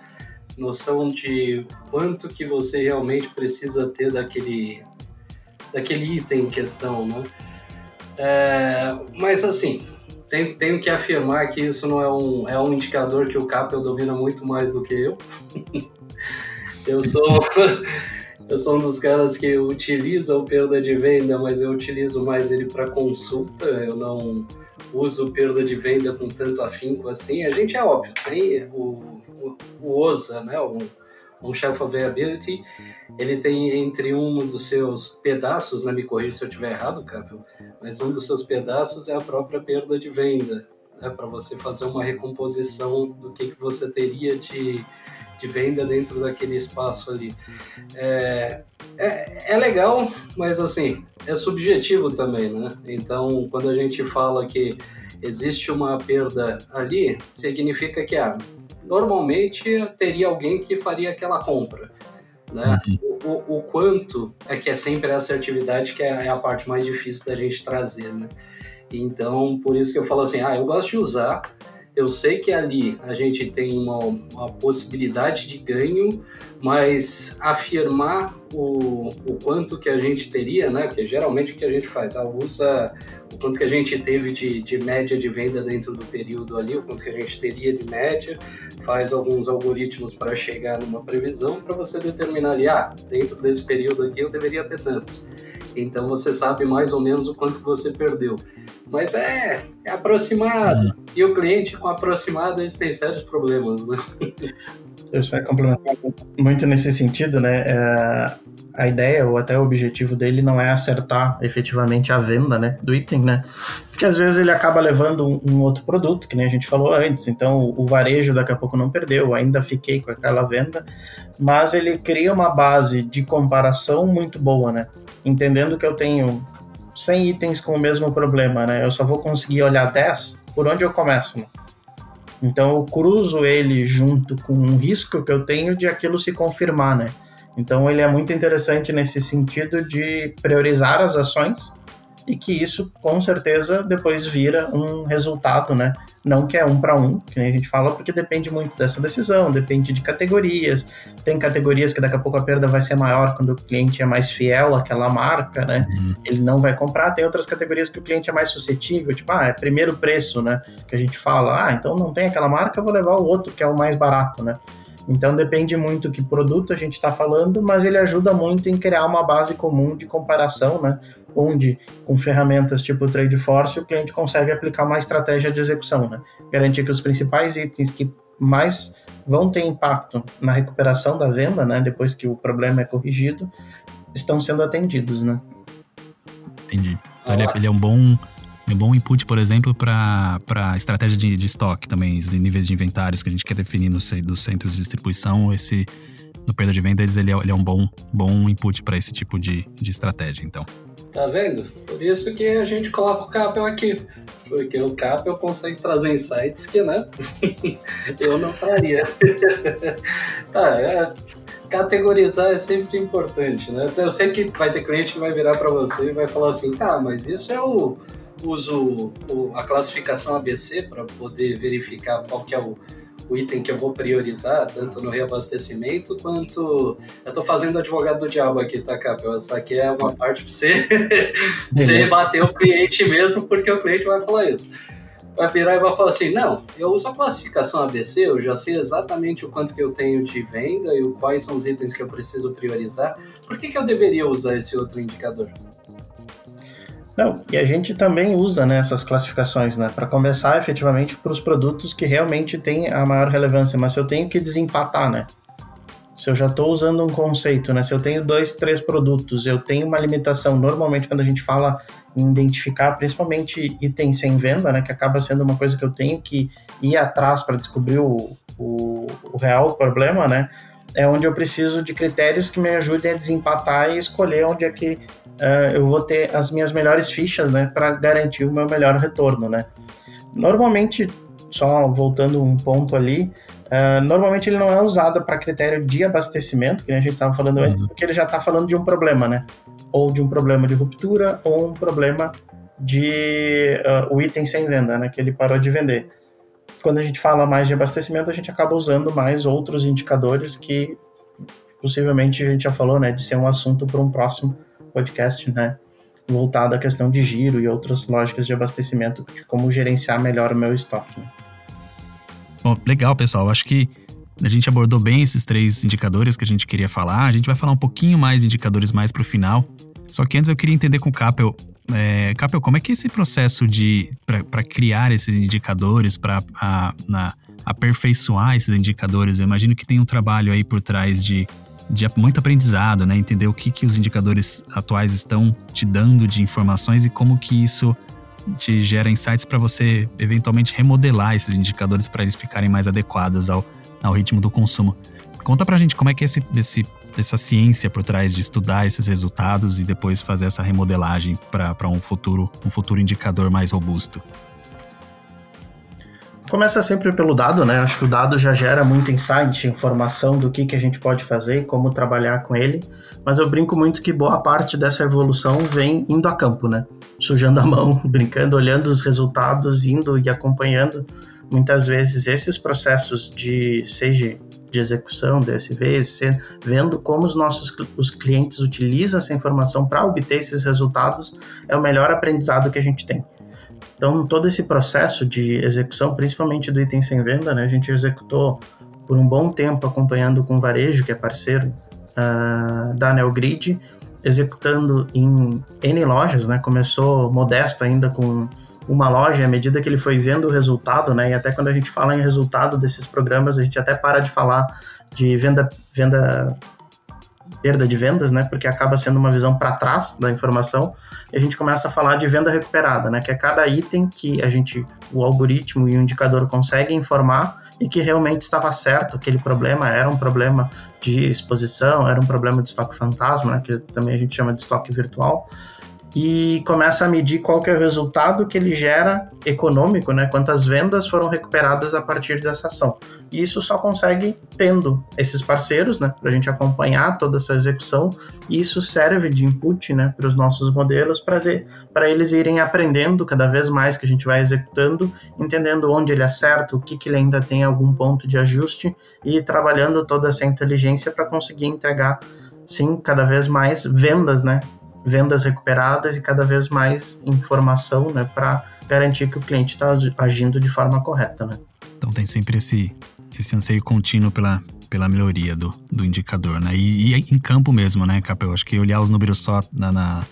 noção de quanto que você realmente precisa ter daquele, daquele item em questão, né? É, mas assim, tenho, tenho que afirmar que isso não é um, é um indicador que o Capel domina muito mais do que eu. eu sou eu sou um dos caras que utiliza o perda de venda, mas eu utilizo mais ele para consulta. Eu não uso perda de venda com tanto afinco assim. A gente é óbvio, tem o, o, o OSA, né? Um, um Shelf Availability, ele tem entre um dos seus pedaços, né, me corrija se eu estiver errado, Cápio, mas um dos seus pedaços é a própria perda de venda, né, para você fazer uma recomposição do que, que você teria de, de venda dentro daquele espaço ali. É, é, é, legal, mas assim, é subjetivo também, né? Então, quando a gente fala que existe uma perda ali, significa que ah, normalmente teria alguém que faria aquela compra. Né? O, o, quanto é que é sempre a assertividade que é, é a parte mais difícil da gente trazer, né? Então, por isso que eu falo assim, ah, eu gosto de usar, eu sei que ali a gente tem uma, uma possibilidade de ganho, mas afirmar o, o quanto que a gente teria, né? Porque geralmente o que a gente faz, ah, usa o quanto que a gente teve de, de média de venda dentro do período ali, o quanto que a gente teria de média, faz alguns algoritmos para chegar numa previsão para você determinar ali, ah, dentro desse período aqui eu deveria ter tanto. Então você sabe mais ou menos o quanto você perdeu. Mas é, é aproximado. Uhum. E o cliente com aproximado, eles têm sérios problemas, né? Eu só ia complementar muito nesse sentido, né? É, a ideia ou até o objetivo dele não é acertar efetivamente a venda né, do item, né? Porque às vezes ele acaba levando um, um, outro produto, que nem a gente falou antes. Então o varejo daqui a pouco não perdeu, ainda fiquei com aquela venda, mas ele cria uma base de comparação muito boa, né? Entendendo que eu tenho 100 itens com o mesmo problema, né? Eu só vou conseguir olhar 10, por onde eu começo? Né? Então eu cruzo ele junto com um risco que eu tenho de aquilo se confirmar, né? Então ele é muito interessante nesse sentido de priorizar as ações e que isso com certeza depois vira um resultado, né? Não que é um para um, que nem a gente fala, porque depende muito dessa decisão, depende de categorias. Tem categorias que daqui a pouco a perda vai ser maior quando o cliente é mais fiel àquela marca, né? Uhum. Ele não vai comprar. Tem outras categorias que o cliente é mais suscetível, tipo, ah, é primeiro preço, né? Que a gente fala, ah, então não tem aquela marca, eu vou levar o outro que é o mais barato, né? Então depende muito que produto a gente está falando, mas ele ajuda muito em criar uma base comum de comparação, né? Onde com ferramentas tipo o Tradeforce o cliente consegue aplicar uma estratégia de execução, né? Garantir que os principais itens que mais vão ter impacto na recuperação da venda, né? Depois que o problema é corrigido, estão sendo atendidos, né? Entendi. Então ele, é, ele é um bom é bom input, por exemplo, para a estratégia de, de estoque também, os níveis de inventários que a gente quer definir no, dos centros de distribuição. Esse, no perda de vendas, ele é, ele é um bom, bom input para esse tipo de, de estratégia, então. Tá vendo? Por isso que a gente coloca o Capel aqui. Porque o Capel consegue trazer insights que, né? eu não traria. tá, é, categorizar é sempre importante, né? Eu sei que vai ter cliente que vai virar para você e vai falar assim, tá, mas isso é o uso a classificação ABC para poder verificar qual que é o, o item que eu vou priorizar, tanto no reabastecimento quanto. Eu estou fazendo advogado do diabo aqui, tá, Capel? Essa aqui é uma parte para você, você bater o cliente mesmo, porque o cliente vai falar isso. Vai virar e vai falar assim: não, eu uso a classificação ABC, eu já sei exatamente o quanto que eu tenho de venda e quais são os itens que eu preciso priorizar. Por que, que eu deveria usar esse outro indicador? Não, e a gente também usa né, essas classificações, né, para começar efetivamente para os produtos que realmente têm a maior relevância, mas eu tenho que desempatar, né? Se eu já estou usando um conceito, né? Se eu tenho dois, três produtos, eu tenho uma limitação. Normalmente, quando a gente fala em identificar, principalmente itens sem venda, né? Que acaba sendo uma coisa que eu tenho que ir atrás para descobrir o, o, o real problema, né? É onde eu preciso de critérios que me ajudem a desempatar e escolher onde é que uh, eu vou ter as minhas melhores fichas, né, para garantir o meu melhor retorno, né. Normalmente, só voltando um ponto ali, uh, normalmente ele não é usado para critério de abastecimento, que a gente estava falando uhum. antes, porque ele já está falando de um problema, né, ou de um problema de ruptura, ou um problema de uh, o item sem venda, né, que ele parou de vender. Quando a gente fala mais de abastecimento, a gente acaba usando mais outros indicadores que possivelmente a gente já falou, né, de ser um assunto para um próximo podcast, né? Voltado à questão de giro e outras lógicas de abastecimento, de como gerenciar melhor o meu estoque. Né? Bom, legal, pessoal. Acho que a gente abordou bem esses três indicadores que a gente queria falar. A gente vai falar um pouquinho mais de indicadores mais para o final. Só que antes eu queria entender com o Capel. É, Capel, como é que é esse processo de para criar esses indicadores, para aperfeiçoar esses indicadores? Eu imagino que tem um trabalho aí por trás de de muito aprendizado, né? Entender o que, que os indicadores atuais estão te dando de informações e como que isso te gera insights para você eventualmente remodelar esses indicadores para eles ficarem mais adequados ao, ao ritmo do consumo. Conta pra gente como é que é esse, esse, essa ciência por trás de estudar esses resultados e depois fazer essa remodelagem para um futuro, um futuro indicador mais robusto. Começa sempre pelo dado, né? Acho que o dado já gera muito insight, informação do que, que a gente pode fazer e como trabalhar com ele. Mas eu brinco muito que boa parte dessa evolução vem indo a campo, né? Sujando a mão, brincando, olhando os resultados, indo e acompanhando muitas vezes esses processos de seja de execução, DSVs, vendo como os nossos os clientes utilizam essa informação para obter esses resultados, é o melhor aprendizado que a gente tem. Então, todo esse processo de execução, principalmente do item sem venda, né, a gente executou por um bom tempo acompanhando com o Varejo, que é parceiro uh, da Neogrid, executando em N lojas, né, começou modesto ainda com uma loja, à medida que ele foi vendo o resultado, né, e até quando a gente fala em resultado desses programas, a gente até para de falar de venda, venda perda de vendas, né? Porque acaba sendo uma visão para trás da informação e a gente começa a falar de venda recuperada, né? Que é cada item que a gente, o algoritmo e o indicador conseguem informar e que realmente estava certo, aquele problema era um problema de exposição, era um problema de estoque fantasma, né? que também a gente chama de estoque virtual, e começa a medir qual que é o resultado que ele gera econômico, né? Quantas vendas foram recuperadas a partir dessa ação. E isso só consegue tendo esses parceiros, né? Para a gente acompanhar toda essa execução. E isso serve de input, né? Para os nossos modelos, para eles irem aprendendo cada vez mais que a gente vai executando, entendendo onde ele acerta, o que, que ele ainda tem algum ponto de ajuste e trabalhando toda essa inteligência para conseguir entregar sim, cada vez mais vendas, né? Vendas recuperadas e cada vez mais informação, né, para garantir que o cliente está agindo de forma correta, né? Então tem sempre esse esse anseio contínuo pela pela melhoria do, do indicador, né? E, e em campo mesmo, né, Capel? Acho que olhar os números só na, na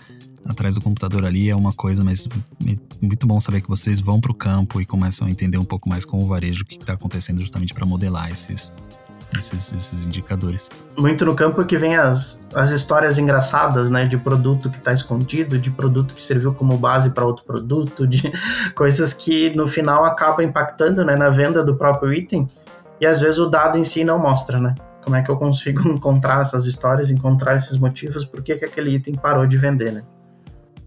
atrás do computador ali é uma coisa, mas é muito bom saber que vocês vão para o campo e começam a entender um pouco mais com o varejo o que está acontecendo justamente para modelar esses, esses, esses indicadores. Muito no campo que vem as, as histórias engraçadas, né, de produto que está escondido, de produto que serviu como base para outro produto, de coisas que no final acabam impactando, né, na venda do próprio item e às vezes o dado em si não mostra, né? Como é que eu consigo encontrar essas histórias, encontrar esses motivos, por que, que aquele item parou de vender, né?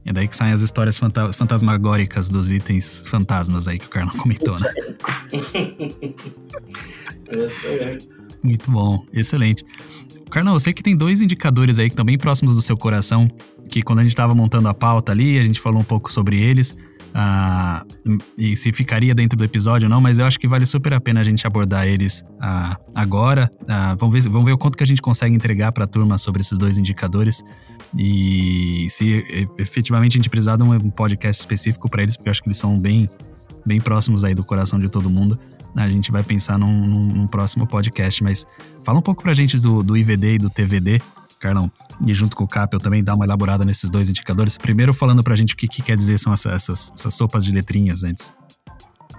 É daí que saem as histórias fantasmagóricas dos itens fantasmas aí que o Carlos comentou, né? Isso aí. Muito bom, excelente. Carnal, eu sei que tem dois indicadores aí que estão bem próximos do seu coração, que quando a gente estava montando a pauta ali, a gente falou um pouco sobre eles, ah, e se ficaria dentro do episódio ou não, mas eu acho que vale super a pena a gente abordar eles ah, agora. Ah, vamos, ver, vamos ver o quanto que a gente consegue entregar para a turma sobre esses dois indicadores e se efetivamente a gente precisar de um podcast específico para eles, porque eu acho que eles são bem, bem próximos aí do coração de todo mundo a gente vai pensar num, num, num, próximo podcast. Mas fala um pouco pra gente do, do IVD e do TVD, Carlão. E junto com o CAP eu também dar uma elaborada nesses dois indicadores. Primeiro falando pra gente o que, que quer dizer são essas, essas, essas sopas de letrinhas antes.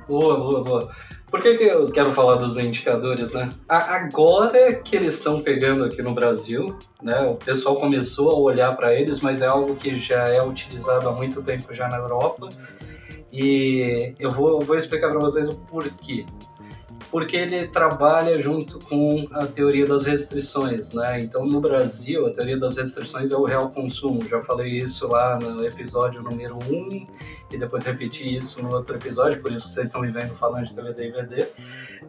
Boa, boa, boa. Por que, que eu quero falar dos indicadores, né? Agora que eles estão pegando aqui no Brasil, né? O pessoal começou a olhar para eles, mas é algo que já é utilizado há muito tempo já na Europa. E eu vou, vou explicar para vocês o porquê porque ele trabalha junto com a teoria das restrições, né? Então, no Brasil, a teoria das restrições é o real consumo. Já falei isso lá no episódio número 1 e depois repeti isso no outro episódio, por isso vocês estão me vendo falando de TVD e VD.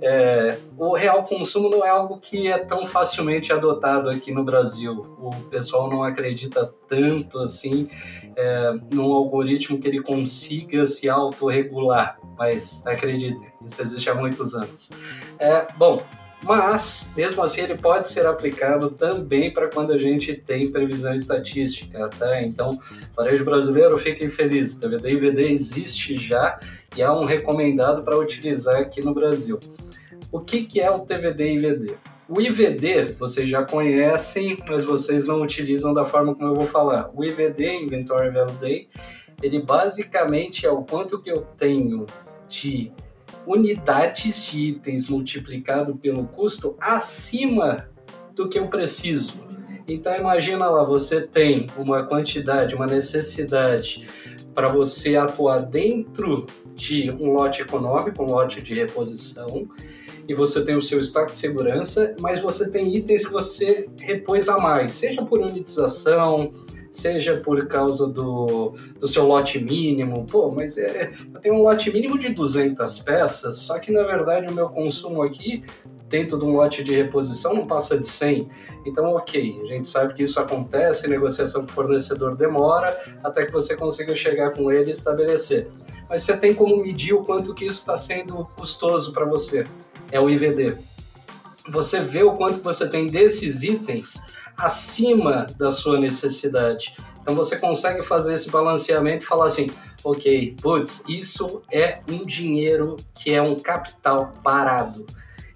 É, o real consumo não é algo que é tão facilmente adotado aqui no Brasil. O pessoal não acredita tanto assim é, num algoritmo que ele consiga se autorregular, mas acreditem, isso existe há muitos anos. É, bom, mas mesmo assim ele pode ser aplicado também para quando a gente tem previsão estatística, tá? Então, varejo brasileiro, fiquem felizes, TVD e VD existe já e é um recomendado para utilizar aqui no Brasil. O que, que é o TVD e VD? O IVD vocês já conhecem, mas vocês não utilizam da forma como eu vou falar. O IVD, Inventory Value Day, ele basicamente é o quanto que eu tenho de unidades de itens multiplicado pelo custo acima do que eu preciso. Então imagina lá, você tem uma quantidade, uma necessidade para você atuar dentro de um lote econômico, um lote de reposição, e você tem o seu estoque de segurança, mas você tem itens que você repôs a mais, seja por unitização, seja por causa do, do seu lote mínimo. Pô, mas é, eu tenho um lote mínimo de 200 peças, só que na verdade o meu consumo aqui, dentro de um lote de reposição, não passa de 100. Então, ok, a gente sabe que isso acontece, negociação com o fornecedor demora, até que você consiga chegar com ele e estabelecer. Mas você tem como medir o quanto que isso está sendo custoso para você é o IVD. Você vê o quanto você tem desses itens acima da sua necessidade. Então você consegue fazer esse balanceamento e falar assim, ok, putz, isso é um dinheiro que é um capital parado.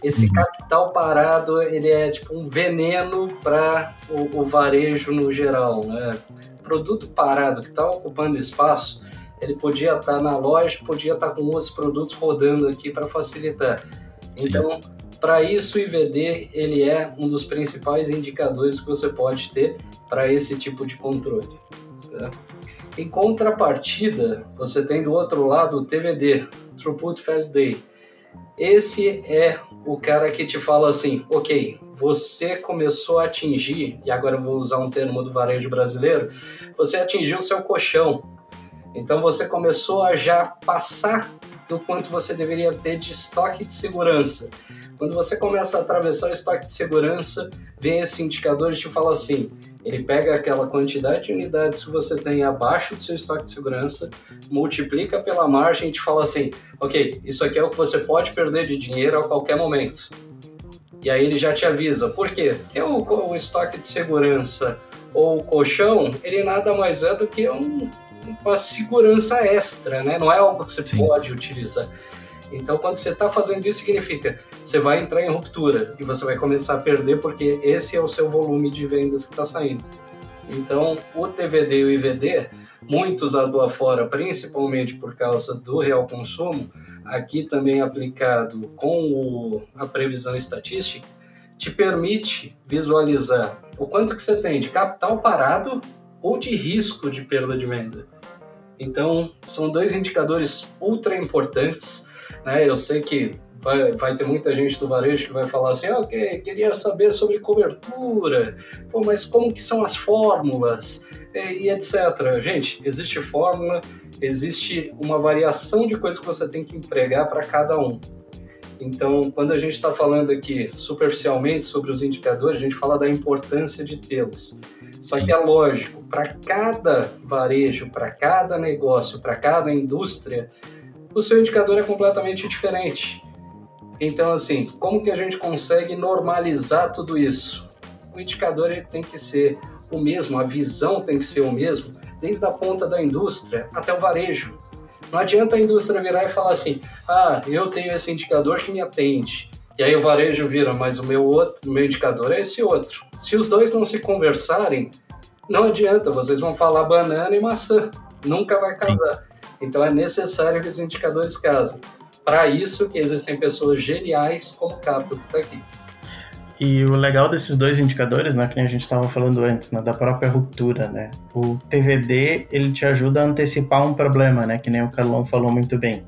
Esse uhum. capital parado, ele é tipo um veneno para o, o, varejo no geral, né? Produto parado que está ocupando espaço, ele podia estar tá na loja, podia estar tá com outros produtos rodando aqui para facilitar. Então, para isso o IVD ele é um dos principais indicadores que você pode ter para esse tipo de controle. Tá? Em contrapartida, você tem do outro lado o TVD, Throughput Fast Day. Esse é o cara que te fala assim, ok, você começou a atingir, e agora eu vou usar um termo do varejo brasileiro, você atingiu o seu colchão. Então você começou a já passar do quanto você deveria ter de estoque de segurança. Quando você começa a atravessar o estoque de segurança, vem esse indicador e te fala assim: ele pega aquela quantidade de unidades que você tem abaixo do seu estoque de segurança, multiplica pela margem e te fala assim: ok, isso aqui é o que você pode perder de dinheiro a qualquer momento. E aí ele já te avisa. Por quê? Porque o, o estoque de segurança ou o colchão, ele nada mais é do que um, uma segurança extra, né? Não é algo que você Sim. pode utilizar. Então, quando você está fazendo isso, significa você vai entrar em ruptura e você vai começar a perder porque esse é o seu volume de vendas que está saindo. Então, o TVD e o IVD, muitos lá fora, principalmente por causa do real consumo, aqui também aplicado com o, a previsão estatística, te permite visualizar o quanto que você tem de capital parado ou de risco de perda de venda. Então, são dois indicadores ultra importantes né? Eu sei que vai, vai ter muita gente do varejo que vai falar assim, ok, queria saber sobre cobertura, Pô, mas como que são as fórmulas e, e etc. Gente, existe fórmula, existe uma variação de coisas que você tem que empregar para cada um. Então, quando a gente está falando aqui superficialmente sobre os indicadores, a gente fala da importância de tê-los. Só que é lógico, para cada varejo, para cada negócio, para cada indústria, o seu indicador é completamente diferente. Então, assim, como que a gente consegue normalizar tudo isso? O indicador tem que ser o mesmo, a visão tem que ser o mesmo, desde a ponta da indústria até o varejo. Não adianta a indústria virar e falar assim: ah, eu tenho esse indicador que me atende. E aí o varejo vira, mas o meu outro, o meu indicador é esse outro. Se os dois não se conversarem, não adianta, vocês vão falar banana e maçã, nunca vai casar. Então é necessário que os indicadores casem. Para isso que existem pessoas geniais como o Caprio que está aqui. E o legal desses dois indicadores, né, que a gente estava falando antes, né, da própria ruptura, né? O TVD, ele te ajuda a antecipar um problema, né, que nem o Carlão falou muito bem.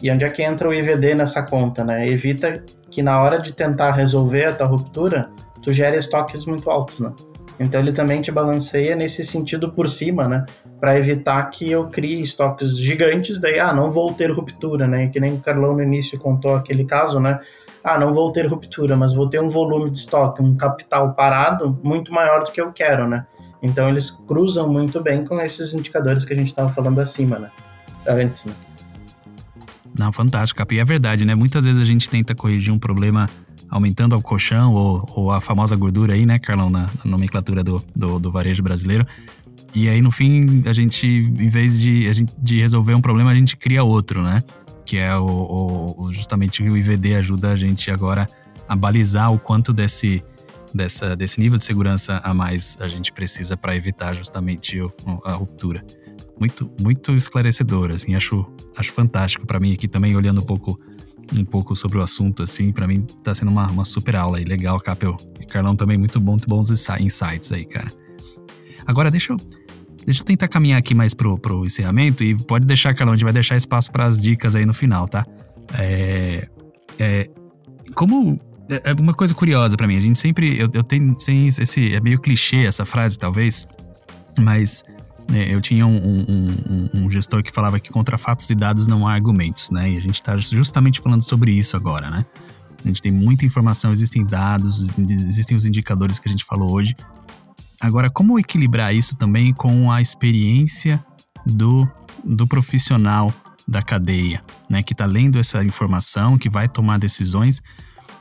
E onde é que entra o IVD nessa conta, né? Evita que na hora de tentar resolver a tua ruptura, tu gere estoques muito altos, né? Então ele também te balanceia nesse sentido por cima, né? Para evitar que eu crie estoques gigantes, daí, ah, não vou ter ruptura, né? Que nem o Carlão no início contou aquele caso, né? Ah, não vou ter ruptura, mas vou ter um volume de estoque, um capital parado muito maior do que eu quero, né? Então eles cruzam muito bem com esses indicadores que a gente estava falando acima, né? Antes, né? Não, fantástico, E é verdade, né? Muitas vezes a gente tenta corrigir um problema aumentando o colchão ou, ou, a famosa gordura aí, né, Carlão, na, na nomenclatura do, do, do, varejo brasileiro. E aí, no fim, a gente, em vez de, gente, de resolver um problema, a gente cria outro, né? Que é o, o, justamente o IVD ajuda a gente agora a balizar o quanto desse, dessa, desse nível de segurança a mais a gente precisa para evitar justamente a ruptura. Muito, muito esclarecedor, assim, acho, acho fantástico para mim aqui também, olhando um pouco um pouco sobre o assunto, assim, para mim tá sendo uma, uma super aula aí. Legal, Capel. E Carlão também, muito bom, muito bons insights aí, cara. Agora, deixa eu, deixa eu tentar caminhar aqui mais pro, pro encerramento e pode deixar, Carlão, a gente vai deixar espaço para as dicas aí no final, tá? É, é, como é, é uma coisa curiosa para mim. A gente sempre. Eu, eu tenho. Sem esse, é meio clichê essa frase, talvez. Mas é, eu tinha um, um, um, um, gestor que falava que contra fatos e dados não há argumentos, né? E a gente está justamente falando sobre isso agora, né? A gente tem muita informação, existem dados, existem os indicadores que a gente falou hoje. Agora, como equilibrar isso também com a experiência do, do profissional da cadeia, né? Que está lendo essa informação, que vai tomar decisões.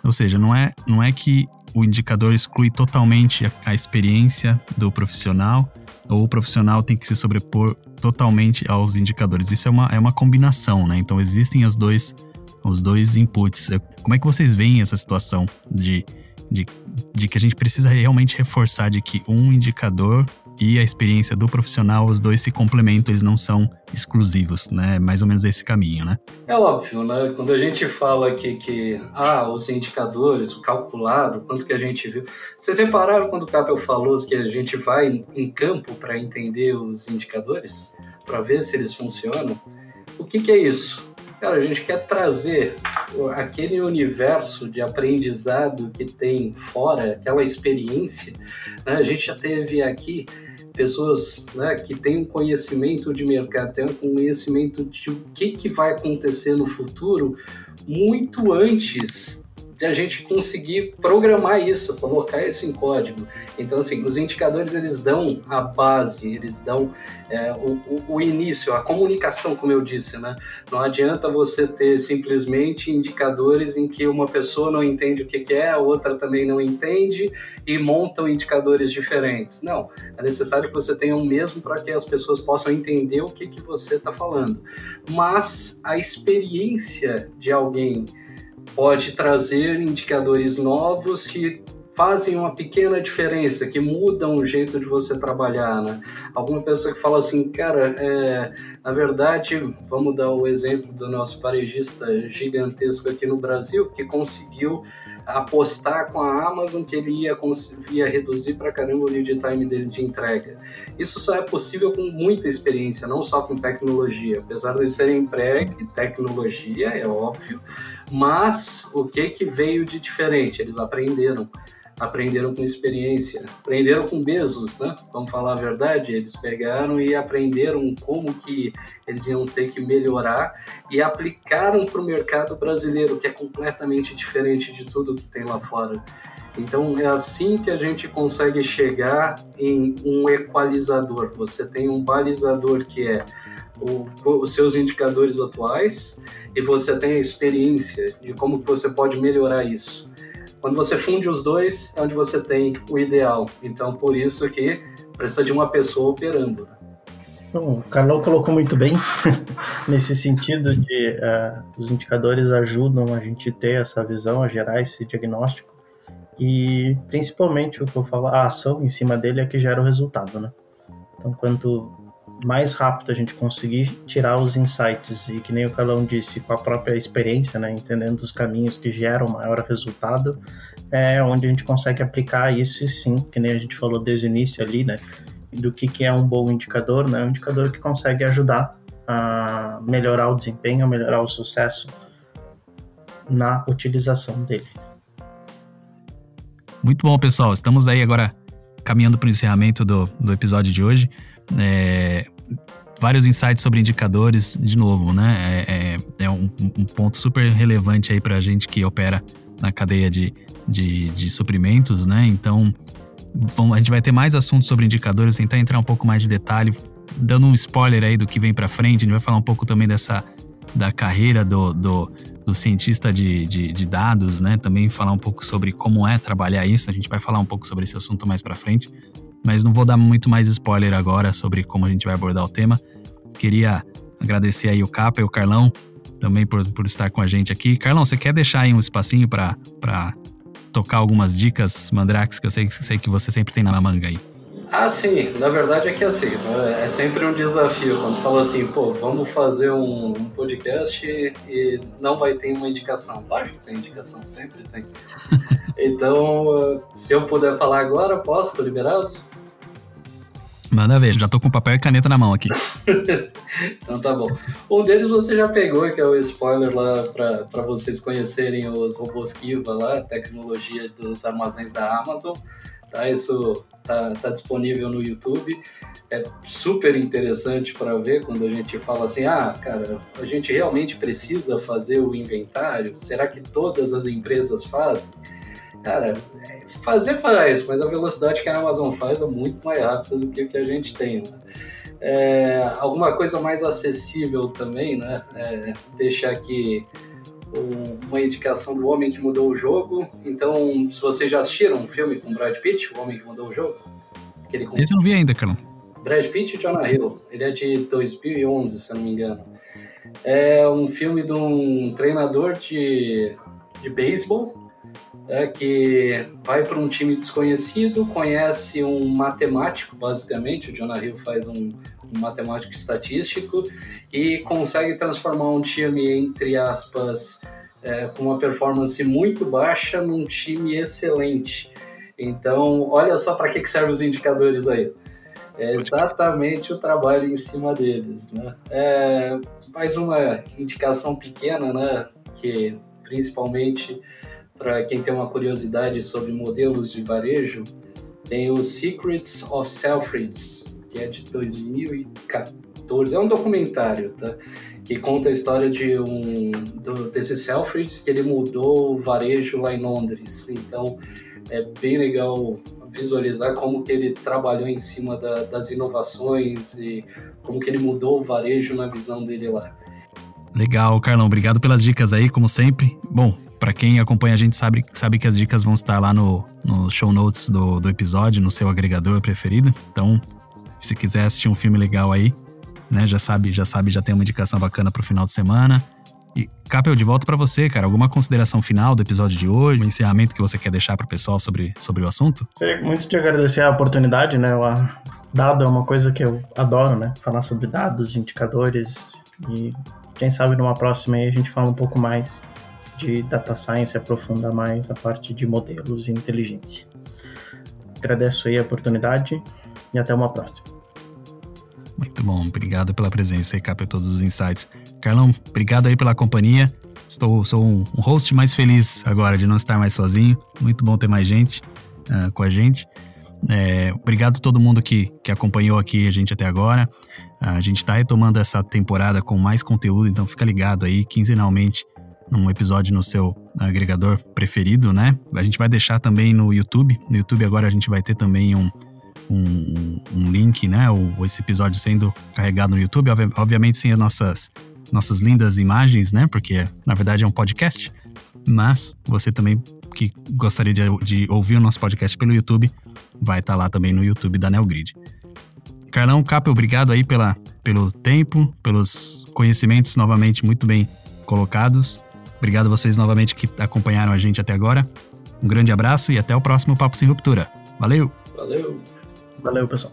Ou seja, não é, não é que o indicador exclui totalmente a, a experiência do profissional, ou o profissional tem que se sobrepor totalmente aos indicadores. Isso é uma, é uma combinação, né? Então existem os dois, os dois inputs. Como é que vocês veem essa situação de, de, de que a gente precisa realmente reforçar de que um indicador e a experiência do profissional, os dois se complementam, eles não são exclusivos, né? Mais ou menos esse caminho, né? É óbvio, né? Quando a gente fala aqui que, ah, os indicadores, o calculado, quanto que a gente viu. Vocês repararam quando o Capel falou que a gente vai em campo para entender os indicadores? Para ver se eles funcionam? O que, que é isso? Cara, a gente quer trazer aquele universo de aprendizado que tem fora, aquela experiência. Né? A gente já teve aqui pessoas né, que têm um conhecimento de mercado, têm um conhecimento de o que, que vai acontecer no futuro muito antes de a gente conseguir programar isso, colocar isso em código. Então, assim, os indicadores eles dão a base, eles dão é, o, o, o, início, a comunicação, como eu disse, né? Não adianta você ter simplesmente indicadores em que uma pessoa não entende o que, que é, a outra também não entende e montam indicadores diferentes. Não, é necessário que você tenha um mesmo para que as pessoas possam entender o que, que você está falando. Mas a experiência de alguém pode trazer indicadores novos que fazem uma pequena diferença, que mudam o jeito de você trabalhar, né? Alguma pessoa que fala assim, cara, é, na verdade, vamos dar o exemplo do nosso parejista gigantesco aqui no Brasil, que conseguiu apostar com a Amazon que ele ia conseguir reduzir para caramba o lead time dele de entrega. Isso só é possível com muita experiência, não só com tecnologia. Apesar de serem pré tecnologia, é óbvio, mas o que que veio de diferente? Eles aprenderam aprenderam com experiência, aprenderam com Bezos, né? Vamos falar a verdade, eles pegaram e aprenderam como que eles iam ter que melhorar e aplicaram para o mercado brasileiro, que é completamente diferente de tudo que tem lá fora. Então é assim que a gente consegue chegar em um equalizador. Você tem um balizador que é o, os seus indicadores atuais e você tem a experiência de como você pode melhorar isso. Quando você funde os dois, é onde você tem o ideal. Então, por isso que precisa de uma pessoa operando. Bom, o Carlão colocou muito bem nesse sentido de uh, os indicadores ajudam a gente ter essa visão, a gerar esse diagnóstico e principalmente o que eu falo, a ação em cima dele é que gera o resultado, né? Então, quanto mais rápido a gente conseguir tirar os insights e que nem o Carlão disse, com a própria experiência, né, entendendo os caminhos que geram maior resultado, é onde a gente consegue aplicar isso e sim, que nem a gente falou desde o início ali, né, do que, que é um bom indicador, né, um indicador que consegue ajudar a melhorar o desempenho, a melhorar o sucesso na utilização dele. Muito bom, pessoal. Estamos aí agora caminhando para o encerramento do, do episódio de hoje. É, vários insights sobre indicadores, de novo, né? É, é, é um, um, ponto super relevante aí para a gente que opera na cadeia de, de, de suprimentos, né? Então, vamos, a gente vai ter mais assuntos sobre indicadores, tentar entrar um pouco mais de detalhe, dando um spoiler aí do que vem para frente. A gente vai falar um pouco também dessa da carreira do, do, do cientista de, de, de, dados, né? Também falar um pouco sobre como é trabalhar isso. A gente vai falar um pouco sobre esse assunto mais para frente mas não vou dar muito mais spoiler agora sobre como a gente vai abordar o tema. Queria agradecer aí o Capa e o Carlão também por, por estar com a gente aqui. Carlão, você quer deixar aí um espacinho para tocar algumas dicas, Mandrax, que eu sei, sei que você sempre tem na manga aí? Ah, sim. Na verdade é que assim, né, é sempre um desafio quando fala assim, pô, vamos fazer um, um podcast e, e, não vai ter uma indicação. Lógico que tem indicação, sempre tem. então, se eu puder falar agora, posso? Tô liberado? Manda ver, já tô com papel e caneta na mão aqui. então tá bom. Um deles você já pegou, que é o spoiler lá para vocês conhecerem os robôs Kiva lá, tecnologia dos armazéns da Amazon. Tá? Isso tá, tá disponível no YouTube. É super interessante para ver quando a gente fala assim: ah, cara, a gente realmente precisa fazer o inventário? Será que todas as empresas fazem? Cara, fazer faz, mas a velocidade que a Amazon faz é muito mais rápida do que o que a gente tem. Né? É, alguma coisa mais acessível também, né? É, deixar aqui uma indicação do Homem que Mudou o Jogo. Então, se vocês já assistiram um filme com Brad Pitt, O Homem que Mudou o Jogo, aquele com... Esse eu não vi ainda, cara. Brad Pitt e Jonah Hill. Ele é de 2011, se eu não me engano. É um filme de um treinador de, de beisebol é que vai para um time desconhecido, conhece um matemático, basicamente, o Jonah Hill faz um, um matemático estatístico e consegue transformar um time, entre aspas, é, com uma performance muito baixa num time excelente. Então, olha só para que, que servem os indicadores aí. É exatamente o trabalho em cima deles. Né? É, mais uma indicação pequena, né, que principalmente para quem tem uma curiosidade sobre modelos de varejo, tem o Secrets of Selfridges, que é de 2014. É um documentário, tá? Que conta a história de um do, desse Selfridges que ele mudou o varejo lá em Londres. Então é bem legal visualizar como que ele trabalhou em cima da, das inovações e como que ele mudou o varejo na visão dele lá. Legal, Carlão. Obrigado pelas dicas aí, como sempre. Bom, para quem acompanha a gente sabe, sabe que as dicas vão estar lá no, no show notes do, do episódio, no seu agregador preferido. Então, se quiser assistir um filme legal aí, né, já sabe, já sabe, já tem uma indicação bacana pro final de semana. E, Capel, de volta para você, cara. Alguma consideração final do episódio de hoje? Um encerramento que você quer deixar pro pessoal sobre, sobre o assunto? Gostaria muito de agradecer a oportunidade, né? O dado é uma coisa que eu adoro, né? Falar sobre dados, indicadores e quem sabe numa próxima aí a gente fala um pouco mais de data science, aprofundar mais a parte de modelos e inteligência. Agradeço aí a oportunidade e até uma próxima. Muito bom, obrigado pela presença e capa todos os insights. Carlão, obrigado aí pela companhia. Estou, sou um, host mais feliz agora de não estar mais sozinho. Muito bom ter mais gente uh, com a gente. É, obrigado a todo mundo que, que acompanhou aqui a gente até agora. Uh, a gente está retomando essa temporada com mais conteúdo, então fica ligado aí quinzenalmente num episódio no seu agregador preferido, né? A gente vai deixar também no YouTube. No YouTube agora a gente vai ter também um, um, um link, né? O, esse episódio sendo carregado no YouTube, obviamente sem as nossas, nossas lindas imagens, né? Porque na verdade é um podcast. Mas você também que gostaria de, de ouvir o nosso podcast pelo YouTube, vai estar tá lá também no YouTube da Neogrid. Carlão Capa, obrigado aí pela, pelo tempo, pelos conhecimentos novamente muito bem colocados. Obrigado a vocês novamente que acompanharam a gente até agora. Um grande abraço e até o próximo Papo Sem Ruptura. Valeu! Valeu! Valeu, pessoal.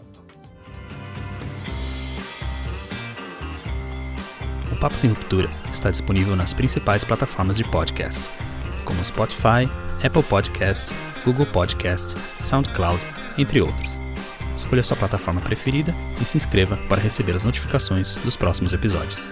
O Papo Sem Ruptura está disponível nas principais plataformas de podcast, como Spotify, Apple Podcast, Google Podcast, SoundCloud, entre outros. Escolha sua plataforma preferida e se inscreva para receber as notificações dos próximos episódios.